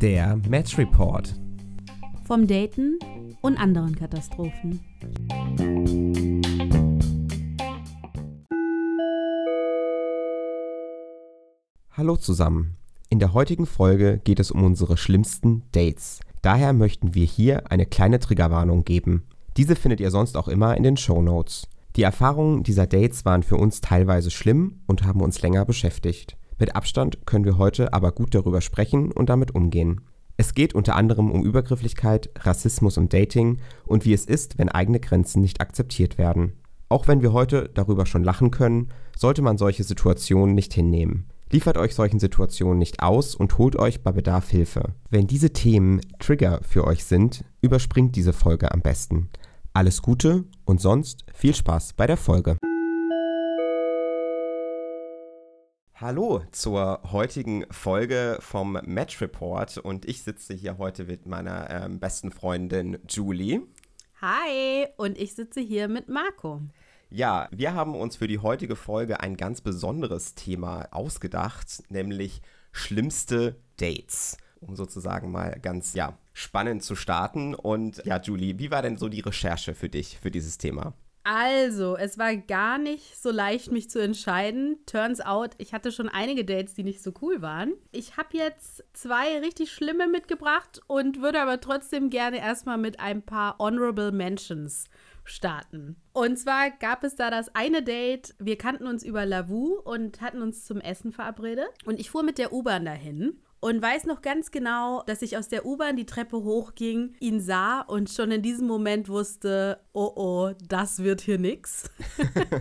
Der Match Report. Vom Daten und anderen Katastrophen. Hallo zusammen. In der heutigen Folge geht es um unsere schlimmsten Dates. Daher möchten wir hier eine kleine Triggerwarnung geben. Diese findet ihr sonst auch immer in den Show Notes. Die Erfahrungen dieser Dates waren für uns teilweise schlimm und haben uns länger beschäftigt. Mit Abstand können wir heute aber gut darüber sprechen und damit umgehen. Es geht unter anderem um Übergrifflichkeit, Rassismus im Dating und wie es ist, wenn eigene Grenzen nicht akzeptiert werden. Auch wenn wir heute darüber schon lachen können, sollte man solche Situationen nicht hinnehmen. Liefert euch solchen Situationen nicht aus und holt euch bei Bedarf Hilfe. Wenn diese Themen Trigger für euch sind, überspringt diese Folge am besten. Alles Gute und sonst viel Spaß bei der Folge. Hallo zur heutigen Folge vom Match Report und ich sitze hier heute mit meiner ähm, besten Freundin Julie. Hi, und ich sitze hier mit Marco. Ja, wir haben uns für die heutige Folge ein ganz besonderes Thema ausgedacht, nämlich schlimmste Dates. Um sozusagen mal ganz, ja, spannend zu starten. Und ja, Julie, wie war denn so die Recherche für dich für dieses Thema? Also, es war gar nicht so leicht, mich zu entscheiden. Turns out, ich hatte schon einige Dates, die nicht so cool waren. Ich habe jetzt zwei richtig schlimme mitgebracht und würde aber trotzdem gerne erstmal mit ein paar Honorable Mentions starten. Und zwar gab es da das eine Date, wir kannten uns über Lavu und hatten uns zum Essen verabredet. Und ich fuhr mit der U-Bahn dahin und weiß noch ganz genau, dass ich aus der U-Bahn die Treppe hochging, ihn sah und schon in diesem Moment wusste, oh oh, das wird hier nix.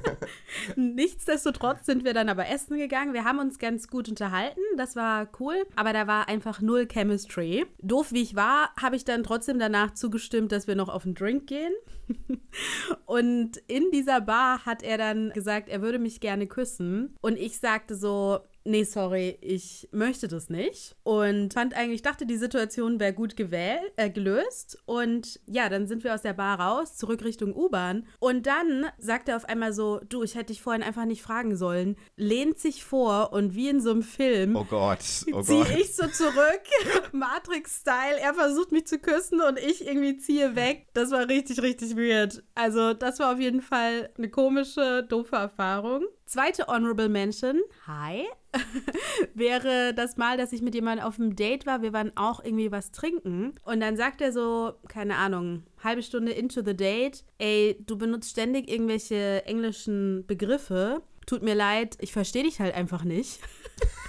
Nichtsdestotrotz sind wir dann aber essen gegangen. Wir haben uns ganz gut unterhalten, das war cool, aber da war einfach null Chemistry. Doof wie ich war, habe ich dann trotzdem danach zugestimmt, dass wir noch auf einen Drink gehen. und in dieser Bar hat er dann gesagt, er würde mich gerne küssen und ich sagte so, nee, sorry, ich möchte das nicht. Und fand eigentlich, dachte, die Situation wäre gut gewählt, äh, gelöst. Und ja, dann sind wir aus der Bar raus, zurück Richtung U-Bahn. Und dann sagt er auf einmal so, du, ich hätte dich vorhin einfach nicht fragen sollen. Lehnt sich vor und wie in so einem Film. Oh Gott, oh ziehe ich so zurück, Matrix-Style. Er versucht mich zu küssen und ich irgendwie ziehe weg. Das war richtig, richtig weird. Also, das war auf jeden Fall eine komische, doofe Erfahrung. Zweite Honorable Mention, hi, wäre das Mal, dass ich mit jemandem auf einem Date war. Wir waren auch irgendwie was trinken. Und dann sagt er so, keine Ahnung, halbe Stunde into the date, ey, du benutzt ständig irgendwelche englischen Begriffe. Tut mir leid, ich verstehe dich halt einfach nicht.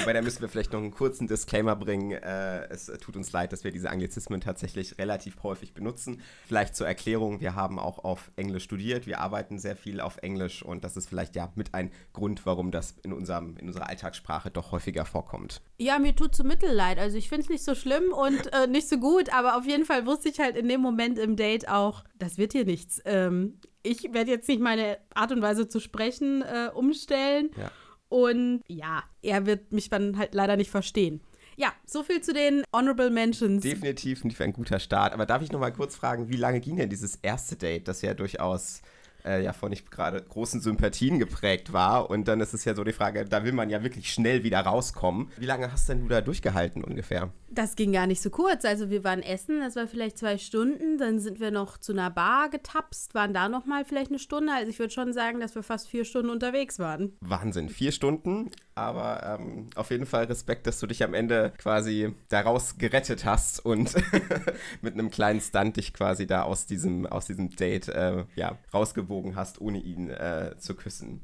Wobei, da müssen wir vielleicht noch einen kurzen Disclaimer bringen. Äh, es tut uns leid, dass wir diese Anglizismen tatsächlich relativ häufig benutzen. Vielleicht zur Erklärung, wir haben auch auf Englisch studiert, wir arbeiten sehr viel auf Englisch und das ist vielleicht ja mit ein Grund, warum das in, unserem, in unserer Alltagssprache doch häufiger vorkommt. Ja, mir tut so Mittelleid. Also ich finde es nicht so schlimm und äh, nicht so gut, aber auf jeden Fall wusste ich halt in dem Moment im Date auch, das wird hier nichts. Ähm, ich werde jetzt nicht meine Art und Weise zu sprechen äh, umstellen. Ja. Und ja, er wird mich dann halt leider nicht verstehen. Ja, so viel zu den Honorable Mentions. Definitiv nicht ein guter Start. Aber darf ich noch mal kurz fragen, wie lange ging denn dieses erste Date, das ja durchaus äh, ja von nicht gerade großen Sympathien geprägt war. Und dann ist es ja so die Frage, da will man ja wirklich schnell wieder rauskommen. Wie lange hast denn du da durchgehalten ungefähr? Das ging gar nicht so kurz. Also wir waren essen, das war vielleicht zwei Stunden. Dann sind wir noch zu einer Bar getapst, waren da noch mal vielleicht eine Stunde. Also ich würde schon sagen, dass wir fast vier Stunden unterwegs waren. Wahnsinn, vier Stunden. Aber ähm, auf jeden Fall Respekt, dass du dich am Ende quasi daraus gerettet hast und mit einem kleinen Stunt dich quasi da aus diesem, aus diesem Date äh, ja, rausgewogen hast, ohne ihn äh, zu küssen.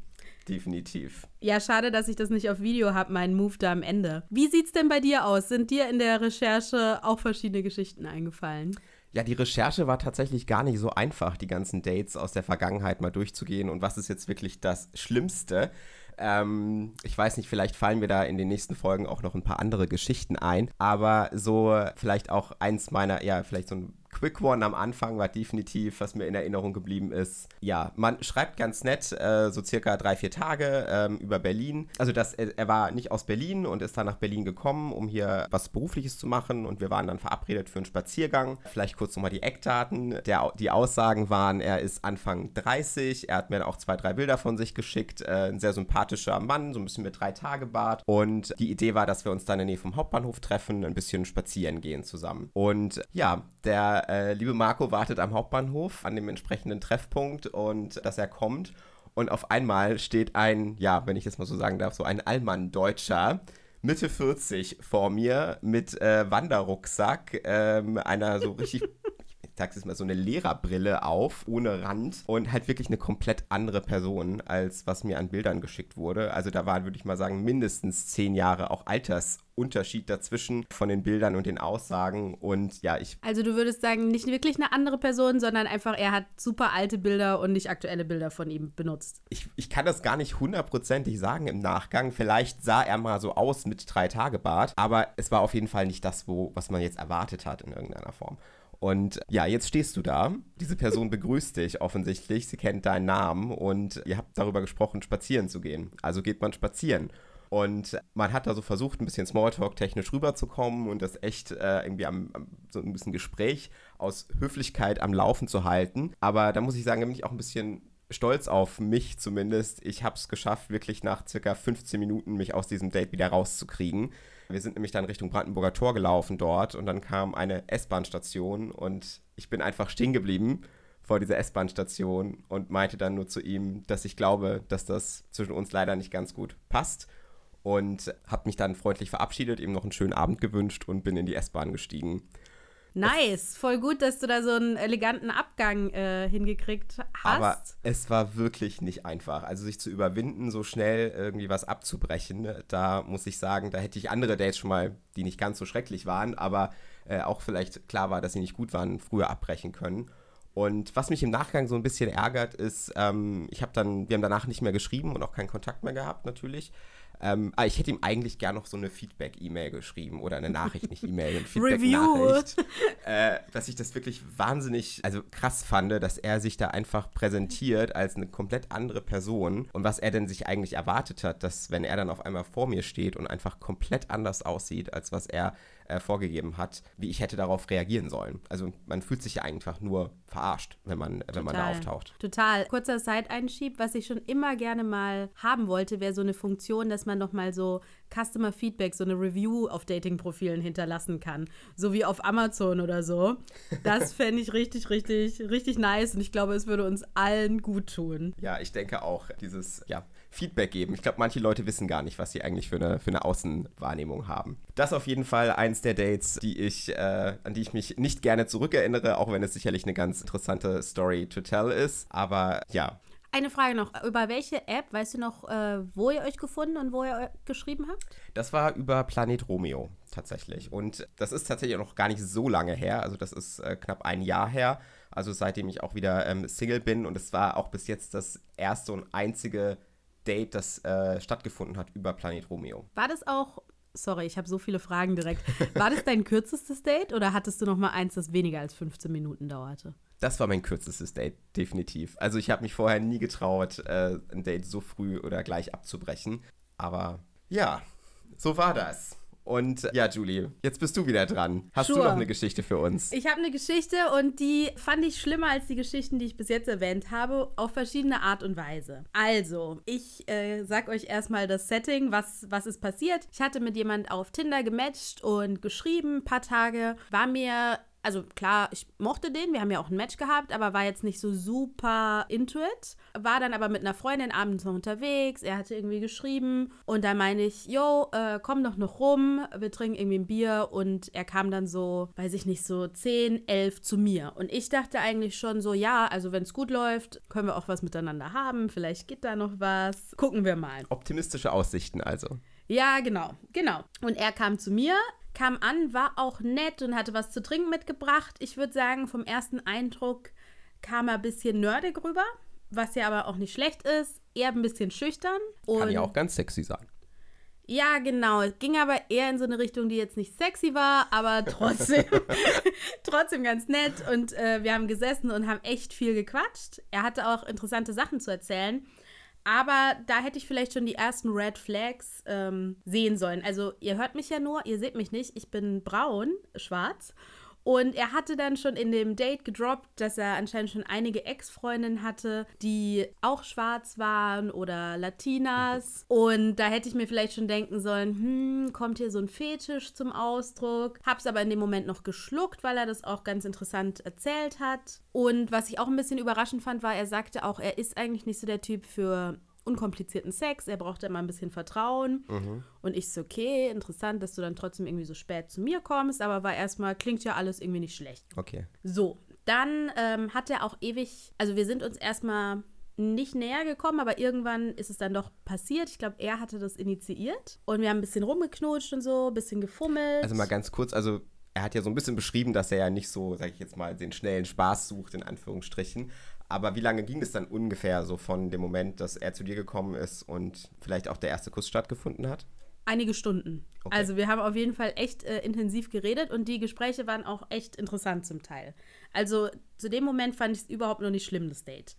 Definitiv. Ja, schade, dass ich das nicht auf Video habe, meinen Move da am Ende. Wie sieht's denn bei dir aus? Sind dir in der Recherche auch verschiedene Geschichten eingefallen? Ja, die Recherche war tatsächlich gar nicht so einfach, die ganzen Dates aus der Vergangenheit mal durchzugehen und was ist jetzt wirklich das Schlimmste. Ähm, ich weiß nicht, vielleicht fallen mir da in den nächsten Folgen auch noch ein paar andere Geschichten ein, aber so vielleicht auch eins meiner, ja, vielleicht so ein Quick One am Anfang war definitiv, was mir in Erinnerung geblieben ist. Ja, man schreibt ganz nett, äh, so circa drei, vier Tage ähm, über Berlin. Also das, er, er, war nicht aus Berlin und ist dann nach Berlin gekommen, um hier was Berufliches zu machen. Und wir waren dann verabredet für einen Spaziergang. Vielleicht kurz nochmal die Eckdaten. Der, die Aussagen waren, er ist Anfang 30. Er hat mir auch zwei, drei Bilder von sich geschickt. Äh, ein sehr sympathischer Mann, so ein bisschen mit drei Tage Bart. Und die Idee war, dass wir uns dann in der Nähe vom Hauptbahnhof treffen, ein bisschen spazieren gehen zusammen. Und ja, der äh, liebe Marco wartet am Hauptbahnhof an dem entsprechenden Treffpunkt und dass er kommt. Und auf einmal steht ein, ja, wenn ich das mal so sagen darf, so ein Allmann-Deutscher, Mitte 40 vor mir mit äh, Wanderrucksack, ähm, einer so richtig sag's jetzt mal, so eine Lehrerbrille auf, ohne Rand und halt wirklich eine komplett andere Person, als was mir an Bildern geschickt wurde. Also da waren, würde ich mal sagen, mindestens zehn Jahre auch Altersunterschied dazwischen von den Bildern und den Aussagen. Und ja, ich. Also du würdest sagen, nicht wirklich eine andere Person, sondern einfach, er hat super alte Bilder und nicht aktuelle Bilder von ihm benutzt. Ich, ich kann das gar nicht hundertprozentig sagen im Nachgang. Vielleicht sah er mal so aus mit drei Tage Bart, aber es war auf jeden Fall nicht das, wo, was man jetzt erwartet hat in irgendeiner Form. Und ja, jetzt stehst du da. Diese Person begrüßt dich offensichtlich. Sie kennt deinen Namen und ihr habt darüber gesprochen, spazieren zu gehen. Also geht man spazieren. Und man hat da so versucht, ein bisschen Smalltalk technisch rüberzukommen und das echt äh, irgendwie am, am, so ein bisschen Gespräch aus Höflichkeit am Laufen zu halten. Aber da muss ich sagen, da bin ich auch ein bisschen stolz auf mich zumindest. Ich habe es geschafft, wirklich nach circa 15 Minuten mich aus diesem Date wieder rauszukriegen. Wir sind nämlich dann Richtung Brandenburger Tor gelaufen dort und dann kam eine S-Bahn-Station und ich bin einfach stehen geblieben vor dieser S-Bahn-Station und meinte dann nur zu ihm, dass ich glaube, dass das zwischen uns leider nicht ganz gut passt und habe mich dann freundlich verabschiedet, ihm noch einen schönen Abend gewünscht und bin in die S-Bahn gestiegen. Nice, voll gut, dass du da so einen eleganten Abgang äh, hingekriegt hast. Aber es war wirklich nicht einfach. Also sich zu überwinden, so schnell irgendwie was abzubrechen, da muss ich sagen, da hätte ich andere Dates schon mal, die nicht ganz so schrecklich waren, aber äh, auch vielleicht klar war, dass sie nicht gut waren, früher abbrechen können. Und was mich im Nachgang so ein bisschen ärgert, ist, ähm, ich habe dann, wir haben danach nicht mehr geschrieben und auch keinen Kontakt mehr gehabt, natürlich. Ähm, aber ich hätte ihm eigentlich gern noch so eine Feedback-E-Mail geschrieben oder eine Nachricht, nicht E-Mail, eine Feedback-Nachricht. äh, dass ich das wirklich wahnsinnig, also krass fand, dass er sich da einfach präsentiert als eine komplett andere Person und was er denn sich eigentlich erwartet hat, dass wenn er dann auf einmal vor mir steht und einfach komplett anders aussieht, als was er äh, vorgegeben hat, wie ich hätte darauf reagieren sollen. Also man fühlt sich ja einfach nur verarscht, wenn man, wenn man da auftaucht. Total. Kurzer Side-Einschieb, was ich schon immer gerne mal haben wollte, wäre so eine Funktion, dass man noch mal so Customer Feedback, so eine Review auf Dating-Profilen hinterlassen kann. So wie auf Amazon oder so. Das fände ich richtig, richtig, richtig nice und ich glaube, es würde uns allen gut tun. Ja, ich denke auch, dieses, ja, Feedback geben. Ich glaube, manche Leute wissen gar nicht, was sie eigentlich für eine, für eine Außenwahrnehmung haben. Das ist auf jeden Fall eins der Dates, die ich, äh, an die ich mich nicht gerne zurückerinnere, auch wenn es sicherlich eine ganz interessante Story to tell ist. Aber ja, eine Frage noch. Über welche App, weißt du noch, äh, wo ihr euch gefunden und wo ihr geschrieben habt? Das war über Planet Romeo tatsächlich. Und das ist tatsächlich auch noch gar nicht so lange her. Also das ist äh, knapp ein Jahr her. Also seitdem ich auch wieder ähm, Single bin. Und es war auch bis jetzt das erste und einzige Date, das äh, stattgefunden hat über Planet Romeo. War das auch Sorry, ich habe so viele Fragen direkt. War das dein kürzestes Date oder hattest du noch mal eins, das weniger als 15 Minuten dauerte? Das war mein kürzestes Date, definitiv. Also ich habe mich vorher nie getraut, äh, ein Date so früh oder gleich abzubrechen. Aber ja, so war das. Und ja, Julie, jetzt bist du wieder dran. Hast sure. du noch eine Geschichte für uns? Ich habe eine Geschichte und die fand ich schlimmer als die Geschichten, die ich bis jetzt erwähnt habe, auf verschiedene Art und Weise. Also, ich äh, sag euch erstmal das Setting, was, was ist passiert. Ich hatte mit jemand auf Tinder gematcht und geschrieben, ein paar Tage, war mir also klar, ich mochte den, wir haben ja auch ein Match gehabt, aber war jetzt nicht so super into it. War dann aber mit einer Freundin abends noch unterwegs, er hatte irgendwie geschrieben und da meine ich, yo, äh, komm doch noch rum, wir trinken irgendwie ein Bier und er kam dann so, weiß ich nicht, so 10, 11 zu mir. Und ich dachte eigentlich schon so, ja, also wenn es gut läuft, können wir auch was miteinander haben, vielleicht geht da noch was, gucken wir mal. Optimistische Aussichten also. Ja, genau, genau. Und er kam zu mir, kam an, war auch nett und hatte was zu trinken mitgebracht. Ich würde sagen, vom ersten Eindruck kam er ein bisschen nerdig rüber, was ja aber auch nicht schlecht ist. Eher ein bisschen schüchtern. Kann ja auch ganz sexy sein. Ja, genau. Es ging aber eher in so eine Richtung, die jetzt nicht sexy war, aber trotzdem, trotzdem ganz nett. Und äh, wir haben gesessen und haben echt viel gequatscht. Er hatte auch interessante Sachen zu erzählen. Aber da hätte ich vielleicht schon die ersten Red Flags ähm, sehen sollen. Also ihr hört mich ja nur, ihr seht mich nicht. Ich bin braun, schwarz. Und er hatte dann schon in dem Date gedroppt, dass er anscheinend schon einige Ex-Freundinnen hatte, die auch schwarz waren oder Latinas. Und da hätte ich mir vielleicht schon denken sollen, hm, kommt hier so ein Fetisch zum Ausdruck. Hab's aber in dem Moment noch geschluckt, weil er das auch ganz interessant erzählt hat. Und was ich auch ein bisschen überraschend fand, war, er sagte auch, er ist eigentlich nicht so der Typ für unkomplizierten Sex. Er brauchte immer ein bisschen Vertrauen. Mhm. Und ich so, okay, interessant, dass du dann trotzdem irgendwie so spät zu mir kommst, aber war erstmal, klingt ja alles irgendwie nicht schlecht. Okay. So, dann ähm, hat er auch ewig, also wir sind uns erstmal nicht näher gekommen, aber irgendwann ist es dann doch passiert. Ich glaube, er hatte das initiiert und wir haben ein bisschen rumgeknutscht und so, ein bisschen gefummelt. Also mal ganz kurz, also er hat ja so ein bisschen beschrieben, dass er ja nicht so, sag ich jetzt mal, den schnellen Spaß sucht, in Anführungsstrichen. Aber wie lange ging es dann ungefähr so von dem Moment, dass er zu dir gekommen ist und vielleicht auch der erste Kuss stattgefunden hat? Einige Stunden. Okay. Also wir haben auf jeden Fall echt äh, intensiv geredet und die Gespräche waren auch echt interessant zum Teil. Also zu dem Moment fand ich es überhaupt noch nicht schlimm, das Date.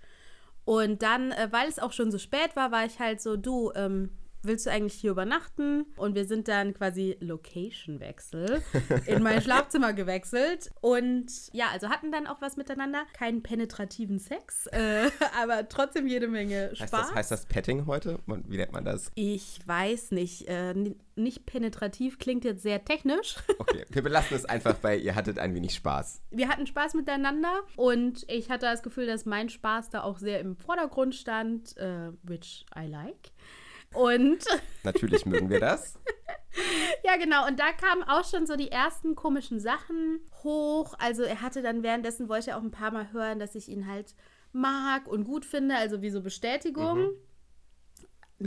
Und dann, äh, weil es auch schon so spät war, war ich halt so, du, ähm, willst du eigentlich hier übernachten? Und wir sind dann quasi Location-Wechsel in mein Schlafzimmer gewechselt. Und ja, also hatten dann auch was miteinander. Keinen penetrativen Sex, äh, aber trotzdem jede Menge Spaß. Heißt das, heißt das Petting heute? Wie nennt man das? Ich weiß nicht. Äh, nicht penetrativ klingt jetzt sehr technisch. Okay, wir belassen es einfach bei, ihr hattet ein wenig Spaß. Wir hatten Spaß miteinander und ich hatte das Gefühl, dass mein Spaß da auch sehr im Vordergrund stand, uh, which I like. Und. Natürlich mögen wir das. ja, genau. Und da kamen auch schon so die ersten komischen Sachen hoch. Also er hatte dann währenddessen, wollte er auch ein paar Mal hören, dass ich ihn halt mag und gut finde, also wie so Bestätigung. Mhm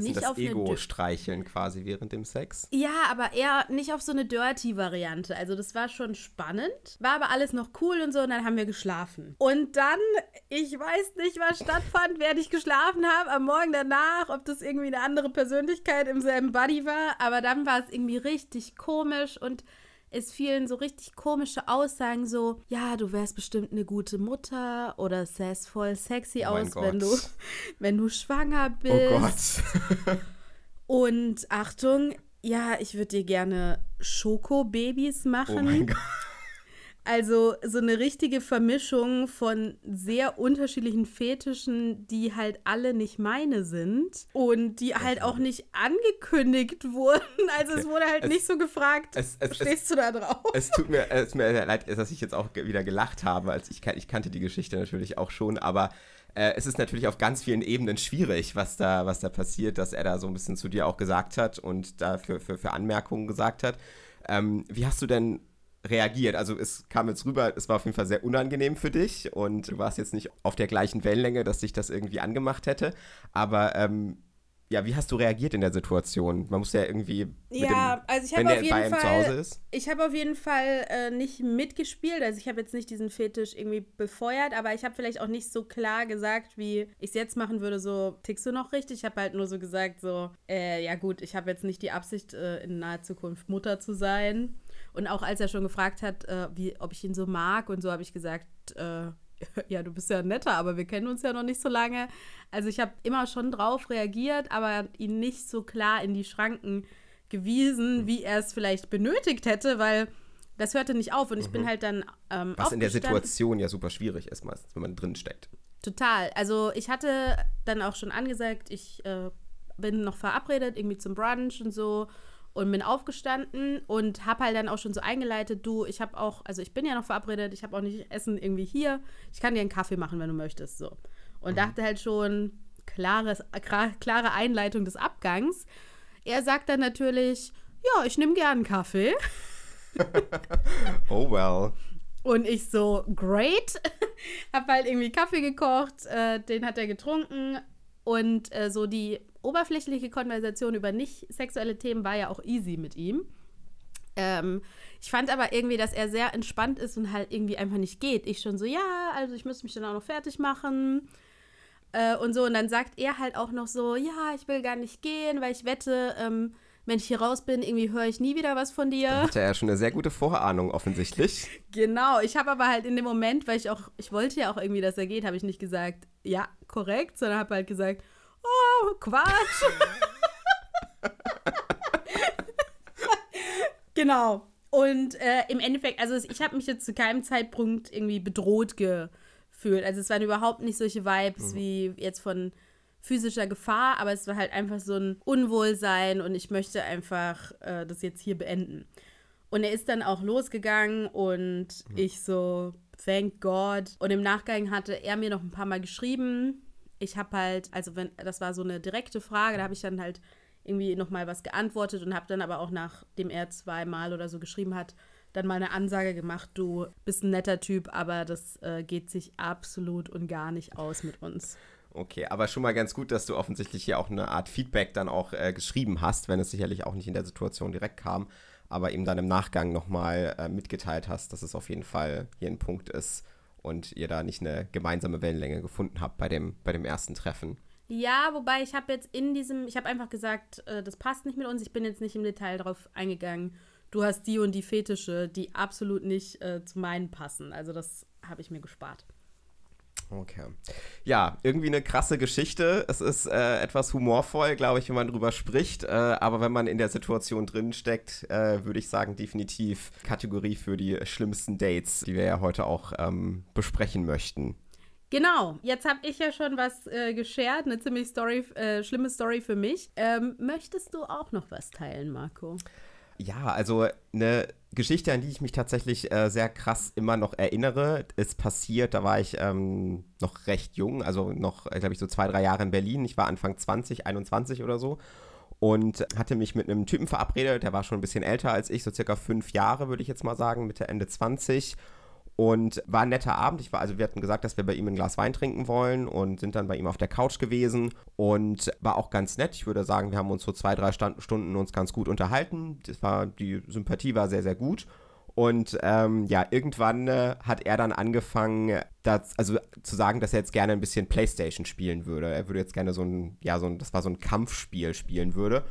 nicht das auf Ego streicheln quasi während dem Sex. Ja, aber eher nicht auf so eine Dirty-Variante. Also das war schon spannend. War aber alles noch cool und so und dann haben wir geschlafen. Und dann, ich weiß nicht, was stattfand, während ich geschlafen habe, am Morgen danach, ob das irgendwie eine andere Persönlichkeit im selben Body war. Aber dann war es irgendwie richtig komisch und es fielen so richtig komische Aussagen, so, ja, du wärst bestimmt eine gute Mutter oder es voll sexy oh aus, wenn du, wenn du schwanger bist. Oh Gott. Und Achtung, ja, ich würde dir gerne Schokobabys machen. Oh mein Gott. Also so eine richtige Vermischung von sehr unterschiedlichen Fetischen, die halt alle nicht meine sind und die halt auch nicht angekündigt wurden. Also es wurde halt es, nicht so gefragt, es, es, stehst du da drauf? Es tut mir, es tut mir leid, dass ich jetzt auch wieder gelacht habe, als ich, ich kannte die Geschichte natürlich auch schon, aber äh, es ist natürlich auf ganz vielen Ebenen schwierig, was da, was da passiert, dass er da so ein bisschen zu dir auch gesagt hat und da für, für, für Anmerkungen gesagt hat. Ähm, wie hast du denn reagiert. Also es kam jetzt rüber, es war auf jeden Fall sehr unangenehm für dich und du warst jetzt nicht auf der gleichen Wellenlänge, dass sich das irgendwie angemacht hätte. Aber ähm, ja, wie hast du reagiert in der Situation? Man muss ja irgendwie. ja, dem, also ich habe auf jeden Fall. Ich habe auf jeden Fall äh, nicht mitgespielt. Also ich habe jetzt nicht diesen Fetisch irgendwie befeuert, aber ich habe vielleicht auch nicht so klar gesagt, wie ich es jetzt machen würde. So tickst du noch richtig? Ich habe halt nur so gesagt, so äh, ja gut, ich habe jetzt nicht die Absicht äh, in naher Zukunft Mutter zu sein. Und auch als er schon gefragt hat, äh, wie, ob ich ihn so mag und so, habe ich gesagt, äh, ja, du bist ja netter, aber wir kennen uns ja noch nicht so lange. Also ich habe immer schon drauf reagiert, aber ihn nicht so klar in die Schranken gewiesen, hm. wie er es vielleicht benötigt hätte, weil das hörte nicht auf und ich mhm. bin halt dann ähm, Was in der Situation ja super schwierig ist meistens, wenn man drin steckt. Total. Also ich hatte dann auch schon angesagt, ich äh, bin noch verabredet, irgendwie zum Brunch und so und bin aufgestanden und habe halt dann auch schon so eingeleitet, du, ich habe auch, also ich bin ja noch verabredet, ich habe auch nicht Essen irgendwie hier, ich kann dir einen Kaffee machen, wenn du möchtest, so. Und mhm. dachte halt schon, klares, klare Einleitung des Abgangs. Er sagt dann natürlich, ja, ich nehme gern einen Kaffee. oh well. Und ich so, great. hab halt irgendwie Kaffee gekocht, äh, den hat er getrunken und äh, so die oberflächliche Konversation über nicht sexuelle Themen war ja auch easy mit ihm. Ähm, ich fand aber irgendwie, dass er sehr entspannt ist und halt irgendwie einfach nicht geht. Ich schon so, ja, also ich müsste mich dann auch noch fertig machen. Äh, und so, und dann sagt er halt auch noch so, ja, ich will gar nicht gehen, weil ich wette, ähm, wenn ich hier raus bin, irgendwie höre ich nie wieder was von dir. Da hatte er ja schon eine sehr gute Vorahnung offensichtlich. Genau, ich habe aber halt in dem Moment, weil ich auch, ich wollte ja auch irgendwie, dass er geht, habe ich nicht gesagt, ja, korrekt, sondern habe halt gesagt, Quatsch. genau. Und äh, im Endeffekt, also ich habe mich jetzt zu keinem Zeitpunkt irgendwie bedroht gefühlt. Also es waren überhaupt nicht solche Vibes mhm. wie jetzt von physischer Gefahr, aber es war halt einfach so ein Unwohlsein und ich möchte einfach äh, das jetzt hier beenden. Und er ist dann auch losgegangen und mhm. ich so, thank God. Und im Nachgang hatte er mir noch ein paar Mal geschrieben. Ich habe halt, also wenn, das war so eine direkte Frage, da habe ich dann halt irgendwie nochmal was geantwortet und habe dann aber auch nachdem er zweimal oder so geschrieben hat, dann mal eine Ansage gemacht, du bist ein netter Typ, aber das äh, geht sich absolut und gar nicht aus mit uns. Okay, aber schon mal ganz gut, dass du offensichtlich hier auch eine Art Feedback dann auch äh, geschrieben hast, wenn es sicherlich auch nicht in der Situation direkt kam, aber eben dann im Nachgang nochmal äh, mitgeteilt hast, dass es auf jeden Fall hier ein Punkt ist und ihr da nicht eine gemeinsame Wellenlänge gefunden habt bei dem, bei dem ersten Treffen. Ja, wobei ich habe jetzt in diesem, ich habe einfach gesagt, äh, das passt nicht mit uns, ich bin jetzt nicht im Detail darauf eingegangen. Du hast die und die Fetische, die absolut nicht äh, zu meinen passen. Also das habe ich mir gespart. Okay. Ja, irgendwie eine krasse Geschichte. Es ist äh, etwas humorvoll, glaube ich, wenn man drüber spricht. Äh, aber wenn man in der Situation drin steckt, äh, würde ich sagen, definitiv Kategorie für die schlimmsten Dates, die wir ja heute auch ähm, besprechen möchten. Genau, jetzt habe ich ja schon was äh, geshared, eine ziemlich Story, äh, schlimme Story für mich. Ähm, möchtest du auch noch was teilen, Marco? Ja, also eine Geschichte, an die ich mich tatsächlich äh, sehr krass immer noch erinnere, ist passiert, da war ich ähm, noch recht jung, also noch, äh, glaube ich, so zwei, drei Jahre in Berlin. Ich war Anfang 20, 21 oder so und hatte mich mit einem Typen verabredet, der war schon ein bisschen älter als ich, so circa fünf Jahre, würde ich jetzt mal sagen, Mitte, Ende 20 und war ein netter Abend. Ich war, also wir hatten gesagt, dass wir bei ihm ein Glas Wein trinken wollen und sind dann bei ihm auf der Couch gewesen und war auch ganz nett. Ich würde sagen, wir haben uns so zwei, drei Stunden uns ganz gut unterhalten. Das war, die Sympathie war sehr, sehr gut. Und ähm, ja, irgendwann äh, hat er dann angefangen, das, also zu sagen, dass er jetzt gerne ein bisschen Playstation spielen würde. Er würde jetzt gerne so ein, ja, so ein, das war so ein Kampfspiel spielen würde.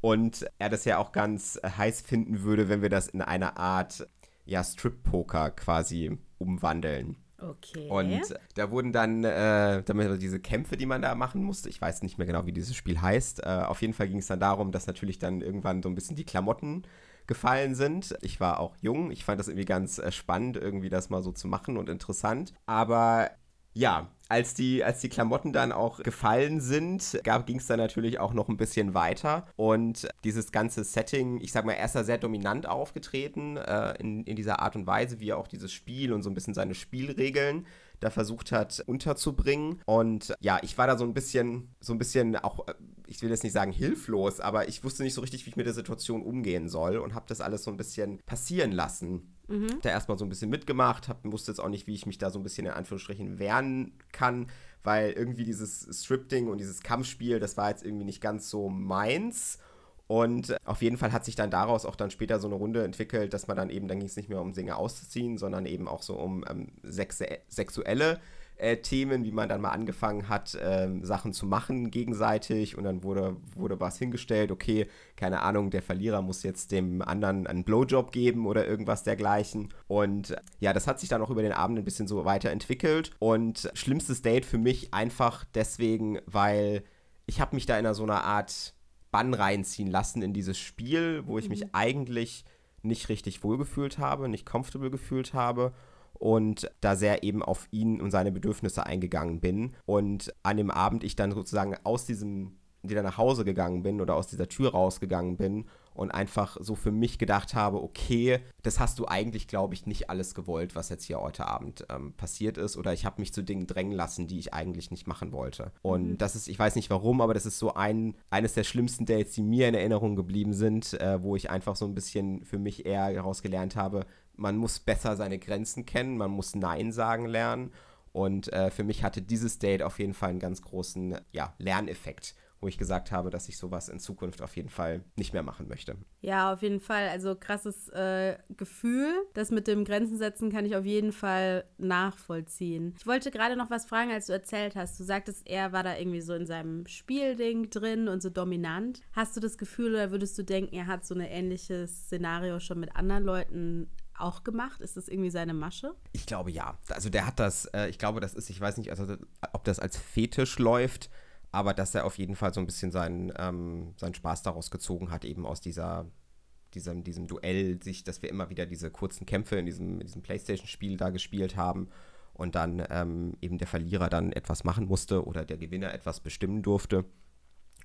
Und er das ja auch ganz heiß finden würde, wenn wir das in einer Art ja, Strip-Poker quasi umwandeln. Okay. Und da wurden dann äh, damit diese Kämpfe, die man da machen musste, ich weiß nicht mehr genau, wie dieses Spiel heißt. Äh, auf jeden Fall ging es dann darum, dass natürlich dann irgendwann so ein bisschen die Klamotten gefallen sind. Ich war auch jung, ich fand das irgendwie ganz äh, spannend, irgendwie das mal so zu machen und interessant. Aber ja, als die, als die Klamotten dann auch gefallen sind, ging es dann natürlich auch noch ein bisschen weiter. Und dieses ganze Setting, ich sag mal, er ist da sehr dominant aufgetreten äh, in, in dieser Art und Weise, wie er auch dieses Spiel und so ein bisschen seine Spielregeln da versucht hat unterzubringen. Und ja, ich war da so ein bisschen, so ein bisschen auch, äh, ich will jetzt nicht sagen hilflos, aber ich wusste nicht so richtig, wie ich mit der Situation umgehen soll und habe das alles so ein bisschen passieren lassen. Mhm. Da erstmal so ein bisschen mitgemacht, hab, wusste jetzt auch nicht, wie ich mich da so ein bisschen in Anführungsstrichen wehren kann, weil irgendwie dieses Strip-Ding und dieses Kampfspiel, das war jetzt irgendwie nicht ganz so meins. Und auf jeden Fall hat sich dann daraus auch dann später so eine Runde entwickelt, dass man dann eben, dann ging es nicht mehr um Dinge auszuziehen, sondern eben auch so um ähm, sexe sexuelle äh, Themen, wie man dann mal angefangen hat, äh, Sachen zu machen gegenseitig und dann wurde, wurde was hingestellt, okay, keine Ahnung, der Verlierer muss jetzt dem anderen einen Blowjob geben oder irgendwas dergleichen. Und ja, das hat sich dann auch über den Abend ein bisschen so weiterentwickelt und schlimmstes Date für mich einfach deswegen, weil ich habe mich da in einer so einer Art Bann reinziehen lassen in dieses Spiel, wo ich mhm. mich eigentlich nicht richtig wohlgefühlt habe, nicht comfortable gefühlt habe und da sehr eben auf ihn und seine Bedürfnisse eingegangen bin. Und an dem Abend ich dann sozusagen aus diesem wieder nach Hause gegangen bin oder aus dieser Tür rausgegangen bin und einfach so für mich gedacht habe, okay, das hast du eigentlich, glaube ich, nicht alles gewollt, was jetzt hier heute Abend ähm, passiert ist. Oder ich habe mich zu Dingen drängen lassen, die ich eigentlich nicht machen wollte. Und mhm. das ist, ich weiß nicht warum, aber das ist so ein, eines der schlimmsten Dates, die mir in Erinnerung geblieben sind, äh, wo ich einfach so ein bisschen für mich eher daraus gelernt habe, man muss besser seine Grenzen kennen, man muss Nein sagen lernen. Und äh, für mich hatte dieses Date auf jeden Fall einen ganz großen ja, Lerneffekt wo ich gesagt habe, dass ich sowas in Zukunft auf jeden Fall nicht mehr machen möchte. Ja, auf jeden Fall. Also krasses äh, Gefühl. Das mit dem Grenzen setzen kann ich auf jeden Fall nachvollziehen. Ich wollte gerade noch was fragen, als du erzählt hast. Du sagtest, er war da irgendwie so in seinem Spielding drin und so dominant. Hast du das Gefühl oder würdest du denken, er hat so ein ähnliches Szenario schon mit anderen Leuten auch gemacht? Ist das irgendwie seine Masche? Ich glaube ja. Also der hat das, äh, ich glaube, das ist, ich weiß nicht, also, ob das als Fetisch läuft aber dass er auf jeden Fall so ein bisschen seinen, ähm, seinen Spaß daraus gezogen hat, eben aus dieser, diesem, diesem Duell, sich, dass wir immer wieder diese kurzen Kämpfe in diesem, in diesem Playstation-Spiel da gespielt haben und dann ähm, eben der Verlierer dann etwas machen musste oder der Gewinner etwas bestimmen durfte.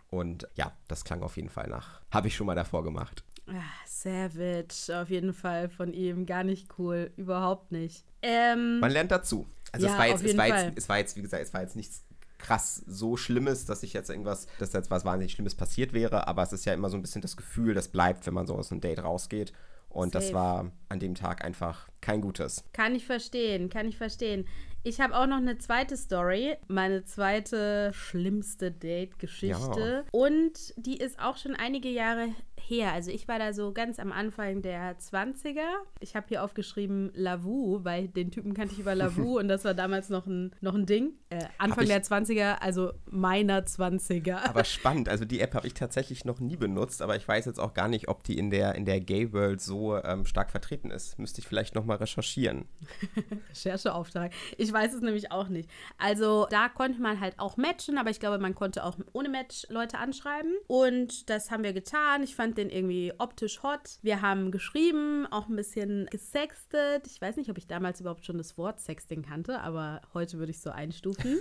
Und ja, das klang auf jeden Fall nach. Habe ich schon mal davor gemacht. Ach, Savage, auf jeden Fall von ihm. Gar nicht cool. Überhaupt nicht. Ähm, Man lernt dazu. Also ja, es, war jetzt, es, war jetzt, es war jetzt, wie gesagt, es war jetzt nichts krass so Schlimmes, dass ich jetzt irgendwas, dass jetzt was wahnsinnig Schlimmes passiert wäre, aber es ist ja immer so ein bisschen das Gefühl, das bleibt, wenn man so aus einem Date rausgeht. Und Safe. das war an dem Tag einfach kein gutes. Kann ich verstehen, kann ich verstehen. Ich habe auch noch eine zweite Story, meine zweite schlimmste Date-Geschichte. Ja. Und die ist auch schon einige Jahre her. Also ich war da so ganz am Anfang der 20er. Ich habe hier aufgeschrieben Lavu, weil den Typen kannte ich über Lavu und das war damals noch ein, noch ein Ding. Äh, Anfang der 20er, also meiner 20er. Aber spannend, also die App habe ich tatsächlich noch nie benutzt, aber ich weiß jetzt auch gar nicht, ob die in der, in der Gay-World so ähm, stark vertreten ist. Müsste ich vielleicht nochmal recherchieren. Rechercheauftrag. Ich weiß es nämlich auch nicht. Also da konnte man halt auch matchen, aber ich glaube, man konnte auch ohne Match Leute anschreiben. Und das haben wir getan. Ich fand den irgendwie optisch hot. Wir haben geschrieben, auch ein bisschen gesextet. Ich weiß nicht, ob ich damals überhaupt schon das Wort Sexting kannte, aber heute würde ich so einstufen.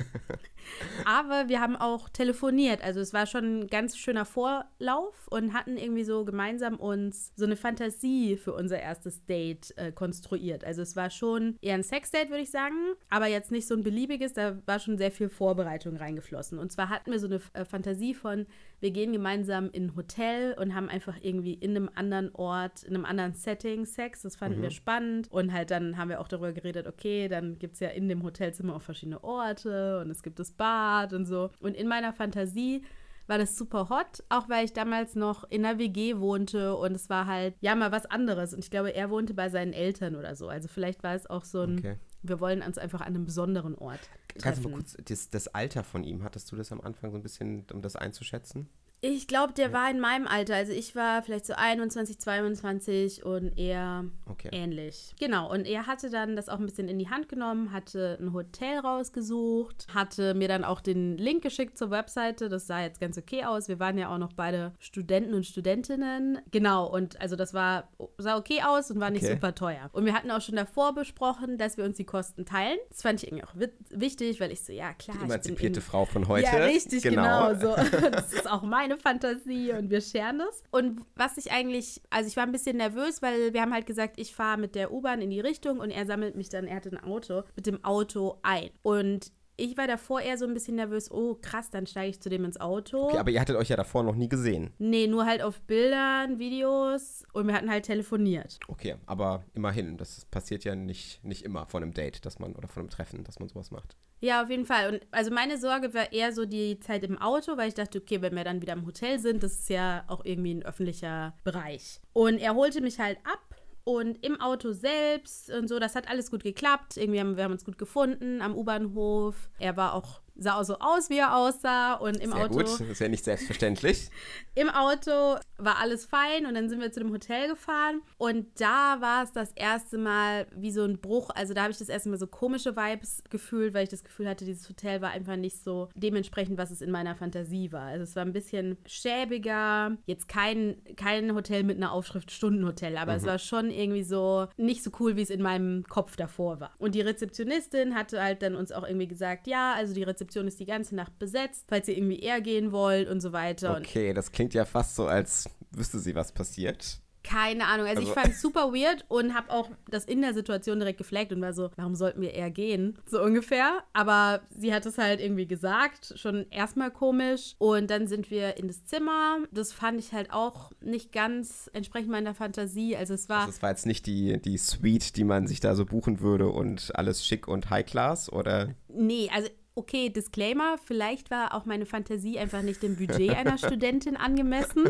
aber wir haben auch telefoniert. Also es war schon ein ganz schöner Vorlauf und hatten irgendwie so gemeinsam uns so eine Fantasie für unser erstes Date äh, konstruiert. Also es war schon eher ein Sexdate, würde ich sagen, aber jetzt nicht so ein beliebiges, da war schon sehr viel Vorbereitung reingeflossen. Und zwar hatten wir so eine äh, Fantasie von, wir gehen gemeinsam in ein Hotel und haben einfach irgendwie in einem anderen Ort, in einem anderen Setting Sex. Das fanden mhm. wir spannend. Und halt dann haben wir auch darüber geredet, okay, dann gibt es ja in dem Hotelzimmer auch verschiedene Orte und es gibt das Bad und so. Und in meiner Fantasie war das super hot, auch weil ich damals noch in einer WG wohnte und es war halt, ja, mal was anderes. Und ich glaube, er wohnte bei seinen Eltern oder so. Also vielleicht war es auch so ein, okay. wir wollen uns einfach an einem besonderen Ort. Treffen. Kannst du mal kurz das, das Alter von ihm, hattest du das am Anfang so ein bisschen, um das einzuschätzen? Ich glaube, der ja. war in meinem Alter. Also ich war vielleicht so 21, 22 und er okay. ähnlich. Genau. Und er hatte dann das auch ein bisschen in die Hand genommen, hatte ein Hotel rausgesucht, hatte mir dann auch den Link geschickt zur Webseite. Das sah jetzt ganz okay aus. Wir waren ja auch noch beide Studenten und Studentinnen. Genau. Und also das war, sah okay aus und war nicht okay. super teuer. Und wir hatten auch schon davor besprochen, dass wir uns die Kosten teilen. Das fand ich irgendwie auch wichtig, weil ich so, ja klar. Die emanzipierte Frau von heute. Ja, richtig, genau. genau so. Das ist auch meine meine Fantasie und wir scheren das. Und was ich eigentlich, also ich war ein bisschen nervös, weil wir haben halt gesagt, ich fahre mit der U-Bahn in die Richtung und er sammelt mich dann, er hatte ein Auto, mit dem Auto ein. Und ich war davor eher so ein bisschen nervös, oh krass, dann steige ich zu dem ins Auto. Okay, aber ihr hattet euch ja davor noch nie gesehen. Nee, nur halt auf Bildern, Videos und wir hatten halt telefoniert. Okay, aber immerhin, das passiert ja nicht, nicht immer von einem Date, dass man oder von einem Treffen, dass man sowas macht. Ja, auf jeden Fall. Und also meine Sorge war eher so die Zeit im Auto, weil ich dachte, okay, wenn wir dann wieder im Hotel sind, das ist ja auch irgendwie ein öffentlicher Bereich. Und er holte mich halt ab und im Auto selbst und so, das hat alles gut geklappt. Irgendwie haben wir haben uns gut gefunden am U-Bahnhof. Er war auch sah auch so aus, wie er aussah. Und im Sehr Auto. Gut, das ist ja nicht selbstverständlich. Im Auto war alles fein und dann sind wir zu dem Hotel gefahren. Und da war es das erste Mal wie so ein Bruch. Also da habe ich das erste Mal so komische Vibes gefühlt, weil ich das Gefühl hatte, dieses Hotel war einfach nicht so dementsprechend, was es in meiner Fantasie war. Also es war ein bisschen schäbiger. Jetzt kein, kein Hotel mit einer Aufschrift Stundenhotel, aber mhm. es war schon irgendwie so nicht so cool, wie es in meinem Kopf davor war. Und die Rezeptionistin hatte halt dann uns auch irgendwie gesagt, ja, also die Rezeptionistin Rezeption ist die ganze Nacht besetzt, falls ihr irgendwie eher gehen wollt und so weiter. Okay, das klingt ja fast so, als wüsste sie, was passiert. Keine Ahnung. Also, also ich fand es super weird und habe auch das in der Situation direkt geflaggt und war so, warum sollten wir eher gehen? So ungefähr. Aber sie hat es halt irgendwie gesagt, schon erstmal komisch. Und dann sind wir in das Zimmer. Das fand ich halt auch nicht ganz entsprechend meiner Fantasie. Also es war. Also es war jetzt nicht die, die Suite, die man sich da so buchen würde und alles schick und High Class, oder? Nee, also okay, Disclaimer, vielleicht war auch meine Fantasie einfach nicht dem Budget einer Studentin angemessen.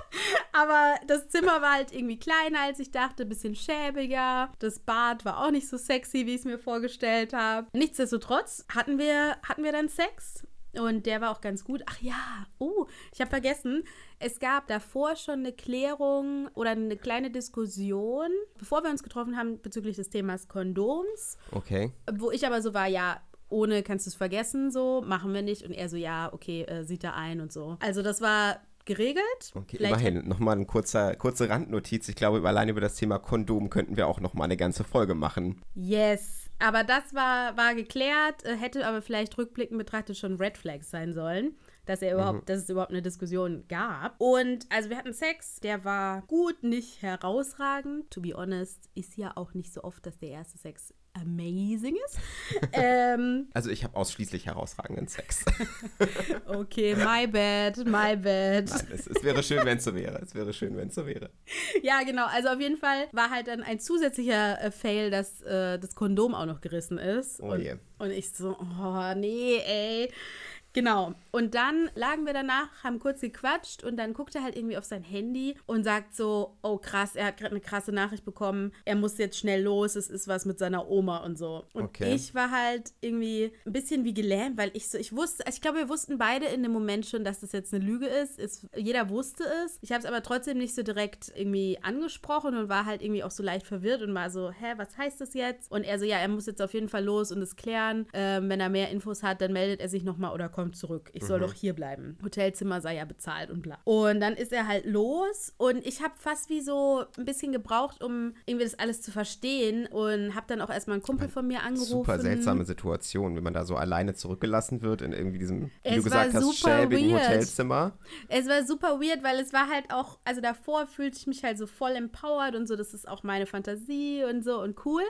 Aber das Zimmer war halt irgendwie kleiner, als ich dachte, ein bisschen schäbiger. Das Bad war auch nicht so sexy, wie ich es mir vorgestellt habe. Nichtsdestotrotz hatten wir, hatten wir dann Sex. Und der war auch ganz gut. Ach ja, oh, ich habe vergessen, es gab davor schon eine Klärung oder eine kleine Diskussion, bevor wir uns getroffen haben bezüglich des Themas Kondoms. Okay. Wo ich aber so war, ja, ohne kannst du es vergessen, so, machen wir nicht. Und er so, ja, okay, äh, sieht er ein und so. Also das war geregelt. Okay, Vielleicht- immerhin. Nochmal eine kurze, kurze Randnotiz. Ich glaube, allein über das Thema Kondom könnten wir auch nochmal eine ganze Folge machen. Yes. Aber das war, war geklärt, äh, hätte aber vielleicht rückblickend betrachtet schon Red Flags sein sollen. Dass, er überhaupt, dass es überhaupt eine Diskussion gab. Und also wir hatten Sex, der war gut, nicht herausragend. To be honest, ist ja auch nicht so oft, dass der erste Sex amazing ist. ähm, Also ich habe ausschließlich herausragenden Sex. okay, my bad, my bad. Nein, es, es wäre schön, wenn es so wäre. Es wäre schön, wenn es so wäre. Ja, genau. Also auf jeden Fall war halt dann ein zusätzlicher äh, Fail, dass äh, das Kondom auch noch gerissen ist. Oh und, je. und ich so, oh nee, ey. Genau. Und dann lagen wir danach, haben kurz gequatscht und dann guckt er halt irgendwie auf sein Handy und sagt so, oh krass, er hat gerade eine krasse Nachricht bekommen, er muss jetzt schnell los, es ist was mit seiner Oma und so. Und Okay. ich war halt irgendwie ein bisschen wie gelähmt, weil ich so, ich wusste, also ich glaube, wir wussten beide in dem Moment schon, dass das jetzt eine Lüge ist. Es, jeder wusste es. Ich habe es aber trotzdem nicht so direkt irgendwie angesprochen und war halt irgendwie auch so leicht verwirrt und war so, hä, was heißt das jetzt? Und er so, ja, er muss jetzt auf jeden Fall los und es klären. Ähm, wenn er mehr Infos hat, dann meldet er sich nochmal oder kommt zurück. Ich soll doch hier bleiben. Hotelzimmer sei ja bezahlt und bla. Und dann ist er halt los und ich habe fast wie so ein bisschen gebraucht, um irgendwie das alles zu verstehen und habe dann auch erstmal einen Kumpel von mir angerufen. Super seltsame Situation, wenn man da so alleine zurückgelassen wird in irgendwie diesem, wie Es du gesagt hast, schäbigen weird. Hotelzimmer. Es war super weird, weil es war halt auch, also davor fühlte ich mich halt so voll empowered und so, das ist auch meine Fantasie und so und cool.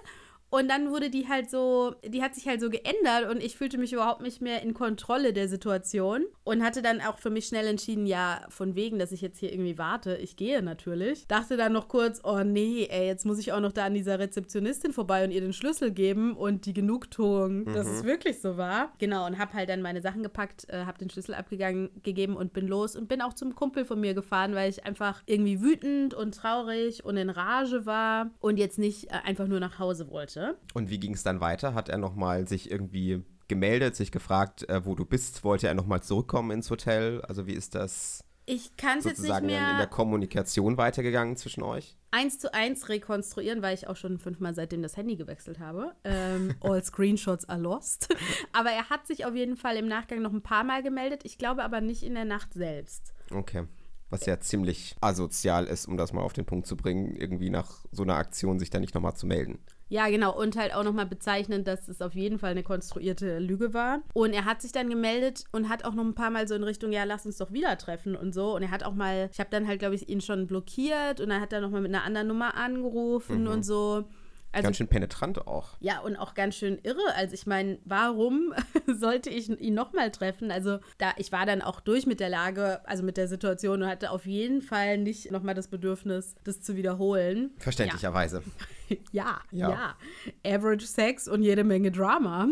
Und dann wurde die halt so, die hat sich halt so geändert und ich fühlte mich überhaupt nicht mehr in Kontrolle der Situation und hatte dann auch für mich schnell entschieden, ja, von wegen, dass ich jetzt hier irgendwie warte, ich gehe natürlich. Dachte dann noch kurz, oh nee, ey, jetzt muss ich auch noch da an dieser Rezeptionistin vorbei und ihr den Schlüssel geben und die Genugtuung, dass es wirklich so war. Genau, und hab halt dann meine Sachen gepackt, äh, hab den Schlüssel abgegangen, gegeben und bin los und bin auch zum Kumpel von mir gefahren, weil ich einfach irgendwie wütend und traurig und in Rage war und jetzt nicht äh, einfach nur nach Hause wollte. Und wie ging es dann weiter? Hat er nochmal sich irgendwie gemeldet, sich gefragt, äh, wo du bist? Wollte er nochmal zurückkommen ins Hotel? Also wie ist das Ich kann es jetzt nicht sozusagen dann in der mehr Kommunikation weitergegangen zwischen euch? eins zu eins rekonstruieren, weil ich auch schon fünfmal seitdem das Handy gewechselt habe. Ähm, all Screenshots are lost. aber er hat sich auf jeden Fall im Nachgang noch ein paar Mal gemeldet. Ich glaube aber nicht in der Nacht selbst. Okay. Was ja ziemlich asozial ist, um das mal auf den Punkt zu bringen, irgendwie nach so einer Aktion sich da nicht nochmal zu melden. Ja, genau. Und halt auch nochmal bezeichnend, dass es auf jeden Fall eine konstruierte Lüge war. Und er hat sich dann gemeldet und hat auch noch ein paar Mal so in Richtung, ja, lass uns doch wieder treffen und so. Und er hat auch mal, ich habe dann halt, glaube ich, ihn schon blockiert und dann hat er nochmal mit einer anderen Nummer angerufen und so. Also Ganz schön penetrant auch. ja, und auch ganz schön irre. Also ich meine, warum sollte ich ihn nochmal treffen? Also da, ich war dann auch durch mit der Lage, also mit der Situation und hatte auf jeden Fall nicht nochmal das Bedürfnis, das zu wiederholen. Verständlicherweise. Ja, Ja. ja, Average Sex und jede Menge Drama.